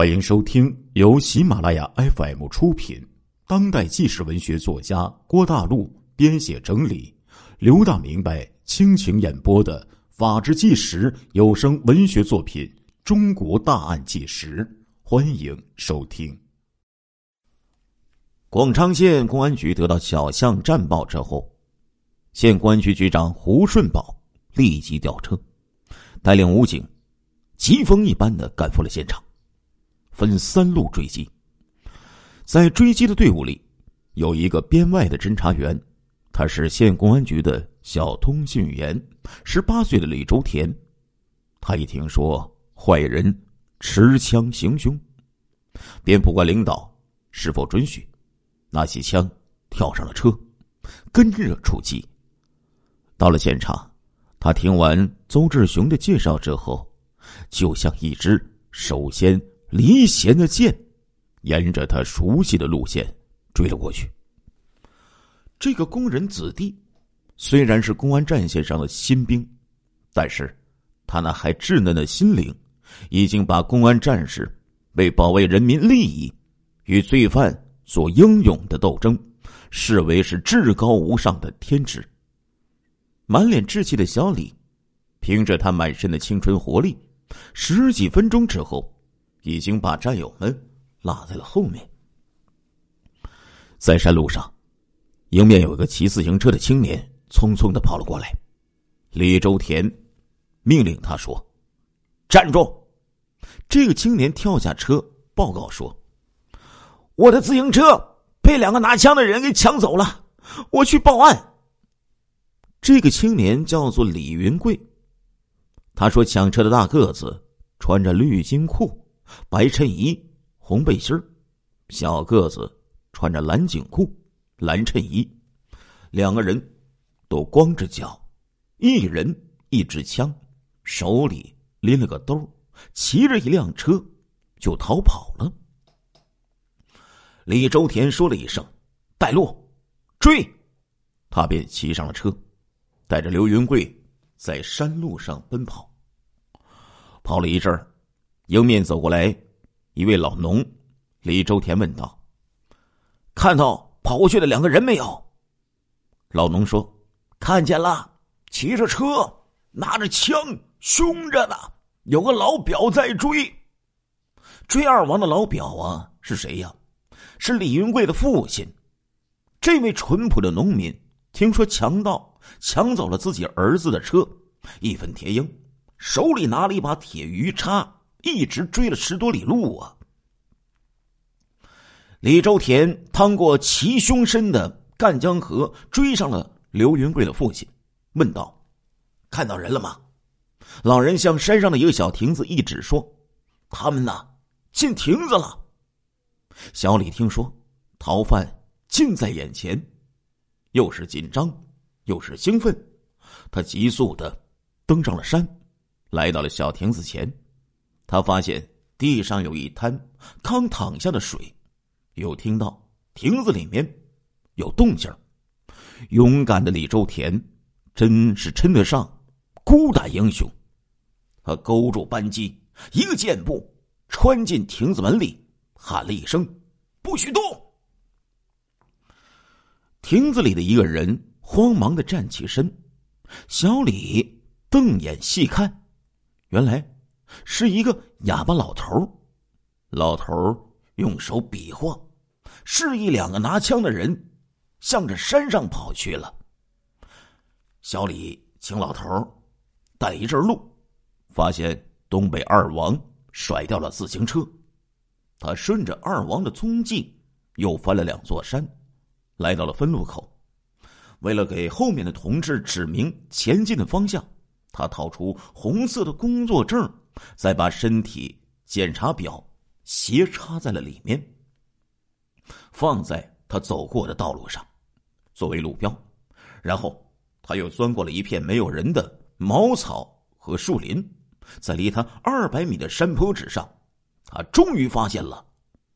欢迎收听由喜马拉雅 FM 出品、当代纪实文学作家郭大陆编写整理、刘大明白倾情演播的《法制纪实》有声文学作品《中国大案纪实》，欢迎收听。广昌县公安局得到小巷战报之后，县公安局局长胡顺宝立即调车，带领武警，疾风一般的赶赴了现场。分三路追击，在追击的队伍里，有一个编外的侦查员，他是县公安局的小通讯员，十八岁的李周田。他一听说坏人持枪行凶，便不管领导是否准许，拿起枪跳上了车，跟着出击。到了现场，他听完邹志雄的介绍之后，就像一只首先。离弦的箭，沿着他熟悉的路线追了过去。这个工人子弟虽然是公安战线上的新兵，但是他那还稚嫩的心灵，已经把公安战士为保卫人民利益与罪犯做英勇的斗争视为是至高无上的天职。满脸稚气的小李，凭着他满身的青春活力，十几分钟之后。已经把战友们落在了后面。在山路上，迎面有一个骑自行车的青年匆匆的跑了过来。李周田命令他说：“站住！”这个青年跳下车，报告说：“我的自行车被两个拿枪的人给抢走了，我去报案。”这个青年叫做李云贵。他说：“抢车的大个子穿着绿金裤。”白衬衣、红背心小个子穿着蓝颈裤、蓝衬衣，两个人都光着脚，一人一支枪，手里拎了个兜，骑着一辆车就逃跑了。李周田说了一声：“带路，追！”他便骑上了车，带着刘云贵在山路上奔跑。跑了一阵儿。迎面走过来一位老农，李周田问道：“看到跑过去的两个人没有？”老农说：“看见了，骑着车，拿着枪，凶着呢。有个老表在追，追二王的老表啊，是谁呀？是李云贵的父亲。这位淳朴的农民听说强盗抢走了自己儿子的车，义愤填膺，手里拿了一把铁鱼叉。”一直追了十多里路啊！李周田趟过齐胸深的赣江河，追上了刘云贵的父亲，问道：“看到人了吗？”老人向山上的一个小亭子一指，说：“他们呢，进亭子了。”小李听说逃犯近在眼前，又是紧张又是兴奋，他急速的登上了山，来到了小亭子前。他发现地上有一滩刚躺下的水，又听到亭子里面有动静勇敢的李周田真是称得上孤胆英雄。他勾住扳机，一个箭步穿进亭子门里，喊了一声：“不许动！”亭子里的一个人慌忙的站起身，小李瞪眼细看，原来。是一个哑巴老头老头用手比划，示意两个拿枪的人向着山上跑去了。小李请老头带一阵路，发现东北二王甩掉了自行车，他顺着二王的踪迹又翻了两座山，来到了分路口。为了给后面的同志指明前进的方向，他掏出红色的工作证。再把身体检查表斜插在了里面，放在他走过的道路上，作为路标。然后他又钻过了一片没有人的茅草和树林，在离他二百米的山坡之上，他终于发现了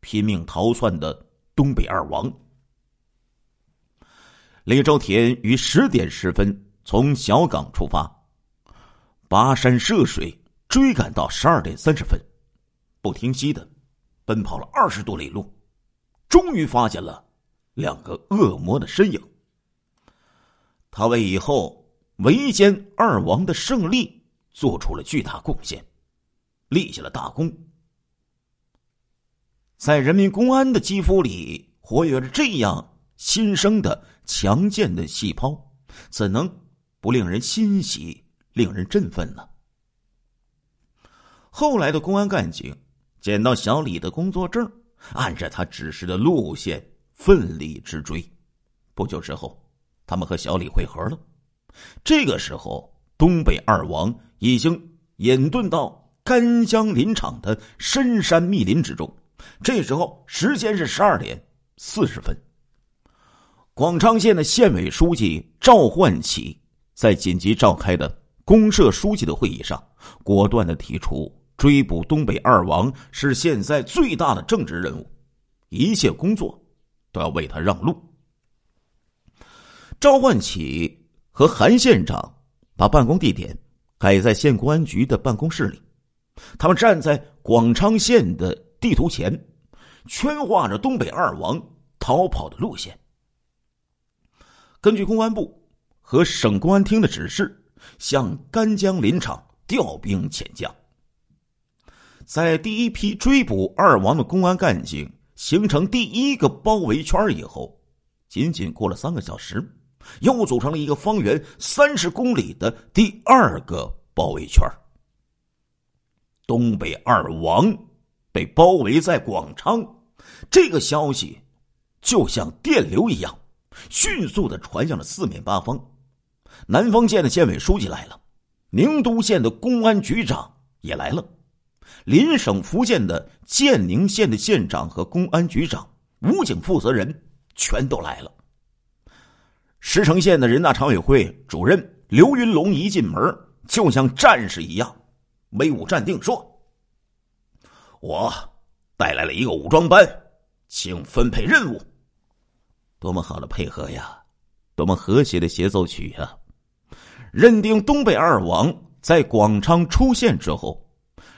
拼命逃窜的东北二王。李周田于十点十分从小岗出发，跋山涉水。追赶到十二点三十分，不停息的奔跑了二十多里路，终于发现了两个恶魔的身影。他为以后围歼二王的胜利做出了巨大贡献，立下了大功。在人民公安的肌肤里活跃着这样新生的强健的细胞，怎能不令人欣喜、令人振奋呢？后来的公安干警捡到小李的工作证，按着他指示的路线奋力直追。不久之后。他们和小李会合了。这个时候，东北二王已经隐遁到干江林场的深山密林之中。这时候，时间是十二点四十分。广昌县的县委书记赵焕起在紧急召开的公社书记的会议上，果断的提出追捕东北二王是现在最大的政治任务，一切工作都要为他让路。赵焕起和韩县长把办公地点改在县公安局的办公室里，他们站在广昌县的地图前，圈画着东北二王逃跑的路线。根据公安部和省公安厅的指示，向干江林场调兵遣将。在第一批追捕二王的公安干警形成第一个包围圈以后，仅仅过了三个小时。又组成了一个方圆三十公里的第二个包围圈。东北二王被包围在广昌，这个消息就像电流一样，迅速的传向了四面八方。南丰县的县委书记来了，宁都县的公安局长也来了，邻省福建的建宁县的县长和公安局长、武警负责人全都来了。石城县的人大常委会主任刘云龙一进门，就像战士一样，威武站定，说：“我带来了一个武装班，请分配任务。”多么好的配合呀！多么和谐的协奏曲呀！认定东北二王在广昌出现之后，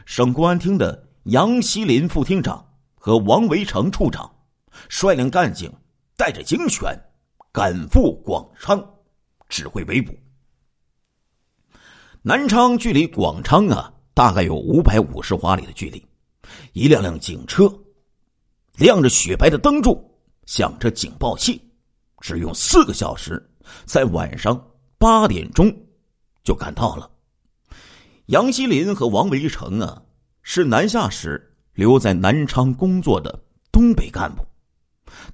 省公安厅的杨锡林副厅长和王维成处长率领干警，带着警犬。赶赴广昌，指挥围捕。南昌距离广昌啊，大概有五百五十华里的距离。一辆辆警车，亮着雪白的灯柱，响着警报器，只用四个小时，在晚上八点钟就赶到了。杨锡林和王维成啊，是南下时留在南昌工作的东北干部，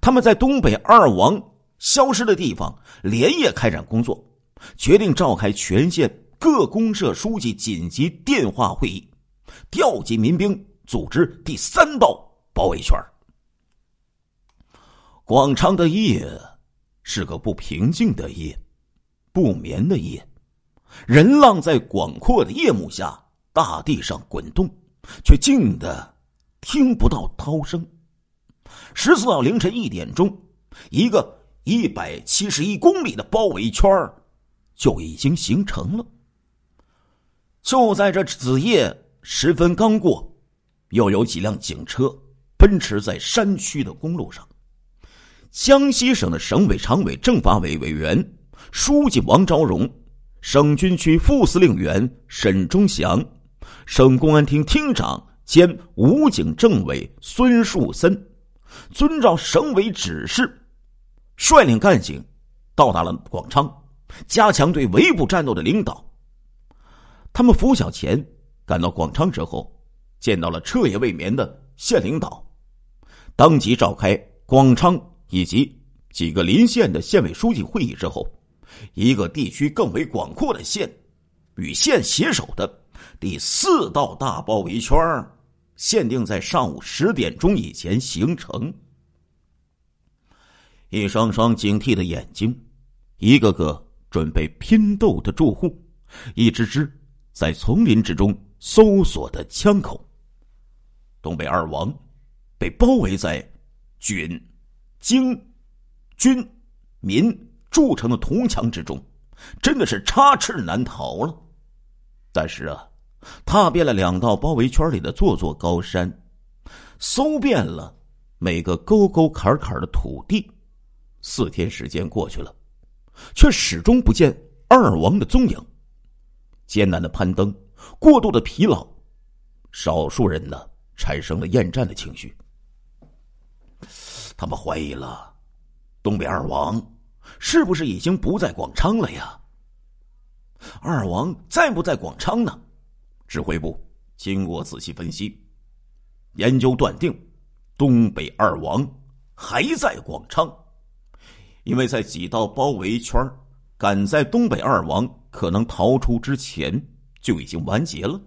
他们在东北二王。消失的地方连夜开展工作，决定召开全县各公社书记紧急电话会议，调集民兵，组织第三道包围圈。广昌的夜是个不平静的夜，不眠的夜，人浪在广阔的夜幕下大地上滚动，却静的听不到涛声。十四号凌晨一点钟，一个。一百七十一公里的包围圈就已经形成了。就在这子夜时分刚过，又有几辆警车奔驰在山区的公路上。江西省的省委常委、政法委委员、书记王昭荣，省军区副司令员沈忠祥，省公安厅厅长兼武警政委孙树森，遵照省委指示。率领干警到达了广昌，加强对围捕战斗的领导。他们拂晓前赶到广昌之后，见到了彻夜未眠的县领导，当即召开广昌以及几个邻县的县委书记会议之后，一个地区更为广阔的县与县携手的第四道大包围圈限定在上午十点钟以前形成。一双双警惕的眼睛，一个个准备拼斗的住户，一支支在丛林之中搜索的枪口。东北二王被包围在军、京、军、民筑成的铜墙之中，真的是插翅难逃了。但是啊，踏遍了两道包围圈里的座座高山，搜遍了每个沟沟坎坎的土地。四天时间过去了，却始终不见二王的踪影。艰难的攀登，过度的疲劳，少数人呢产生了厌战的情绪。他们怀疑了，东北二王是不是已经不在广昌了呀？二王在不在广昌呢？指挥部经过仔细分析，研究断定，东北二王还在广昌。因为在几道包围圈赶在东北二王可能逃出之前就已经完结了。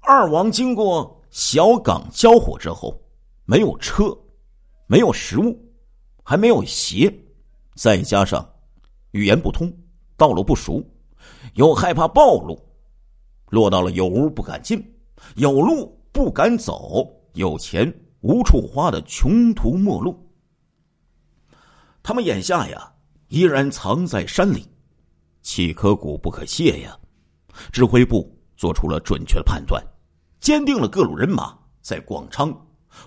二王经过小岗交火之后，没有车，没有食物，还没有鞋，再加上语言不通，道路不熟，又害怕暴露，落到了有屋不敢进，有路不敢走，有钱无处花的穷途末路。他们眼下呀，依然藏在山里，岂可骨不可泄呀！指挥部做出了准确的判断，坚定了各路人马在广昌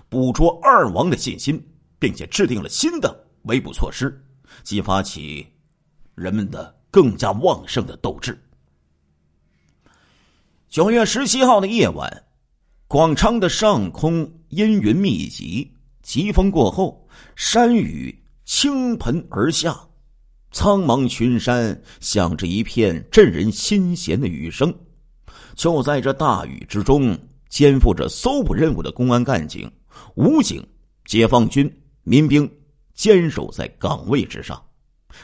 捕捉二王的信心，并且制定了新的围捕措施，激发起人们的更加旺盛的斗志。九月十七号的夜晚，广昌的上空阴云密集，疾风过后，山雨。倾盆而下，苍茫群山响着一片震人心弦的雨声。就在这大雨之中，肩负着搜捕任务的公安干警、武警、解放军、民兵坚守在岗位之上，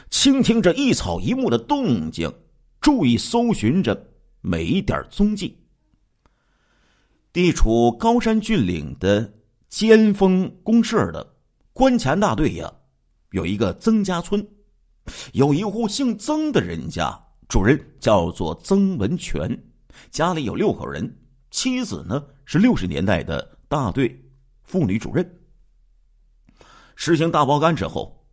倾听着一草一木的动静，注意搜寻着每一点踪迹。地处高山峻岭的尖峰公社的关前大队呀。有一个曾家村，有一户姓曾的人家，主人叫做曾文全，家里有六口人，妻子呢是六十年代的大队妇女主任。实行大包干之后，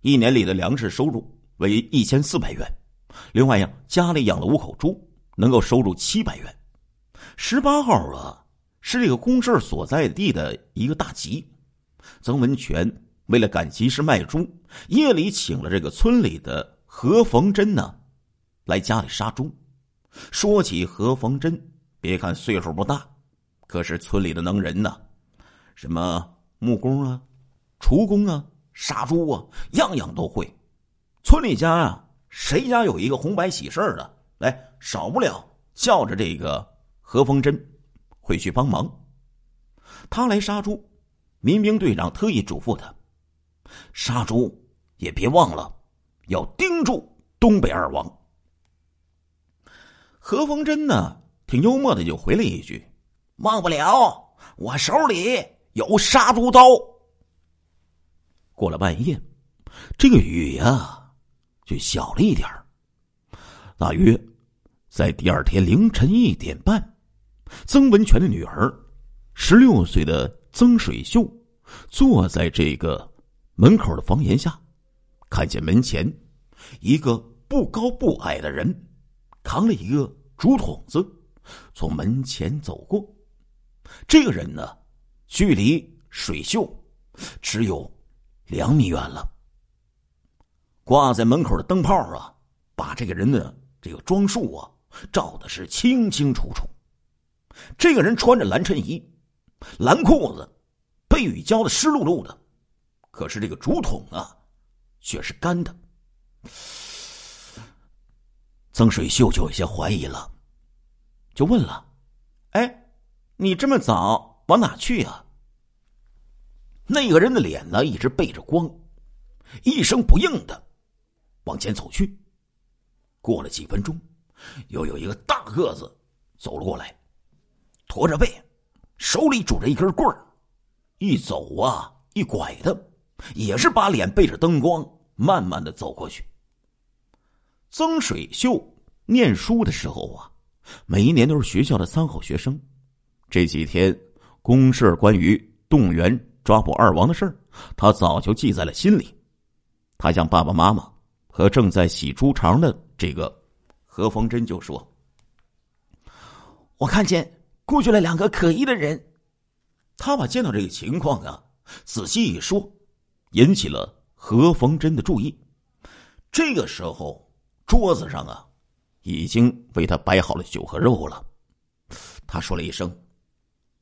一年里的粮食收入为一千四百元，另外呀，家里养了五口猪，能够收入七百元。十八号啊，是这个公社所在地的一个大集，曾文全。为了赶集市卖猪，夜里请了这个村里的何逢珍呢，来家里杀猪。说起何逢珍，别看岁数不大，可是村里的能人呢，什么木工啊、厨工啊、杀猪啊，样样都会。村里家啊，谁家有一个红白喜事的，来少不了叫着这个何风珍会去帮忙。他来杀猪，民兵队长特意嘱咐他。杀猪也别忘了，要盯住东北二王。何风珍呢，挺幽默的，就回了一句：“忘不了，我手里有杀猪刀。”过了半夜，这个雨呀就小了一点大约在第二天凌晨一点半，曾文全的女儿，十六岁的曾水秀，坐在这个。门口的房檐下，看见门前一个不高不矮的人，扛了一个竹筒子，从门前走过。这个人呢，距离水秀只有两米远了。挂在门口的灯泡啊，把这个人的这个装束啊照的是清清楚楚。这个人穿着蓝衬衣、蓝裤子，被雨浇的湿漉漉的。可是这个竹筒啊，却是干的。曾水秀就有些怀疑了，就问了：“哎，你这么早往哪去呀？”那个人的脸呢，一直背着光，一声不应的往前走去。过了几分钟，又有一个大个子走了过来，驼着背，手里拄着一根棍儿，一走啊，一拐的。也是把脸背着灯光，慢慢的走过去。曾水秀念书的时候啊，每一年都是学校的三好学生。这几天公事关于动员抓捕二王的事儿，他早就记在了心里。他向爸爸妈妈和正在洗猪肠的这个何逢珍就说：“我看见过去了两个可疑的人，他把见到这个情况啊，仔细一说，引起了何逢真的注意。这个时候，桌子上啊，已经为他摆好了酒和肉了。他说了一声：“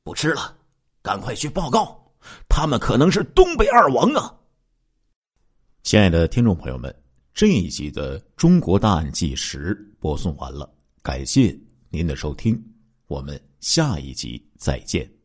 不吃了，赶快去报告，他们可能是东北二王啊！”亲爱的听众朋友们，这一集的《中国大案纪实》播送完了，感谢您的收听，我们下一集再见。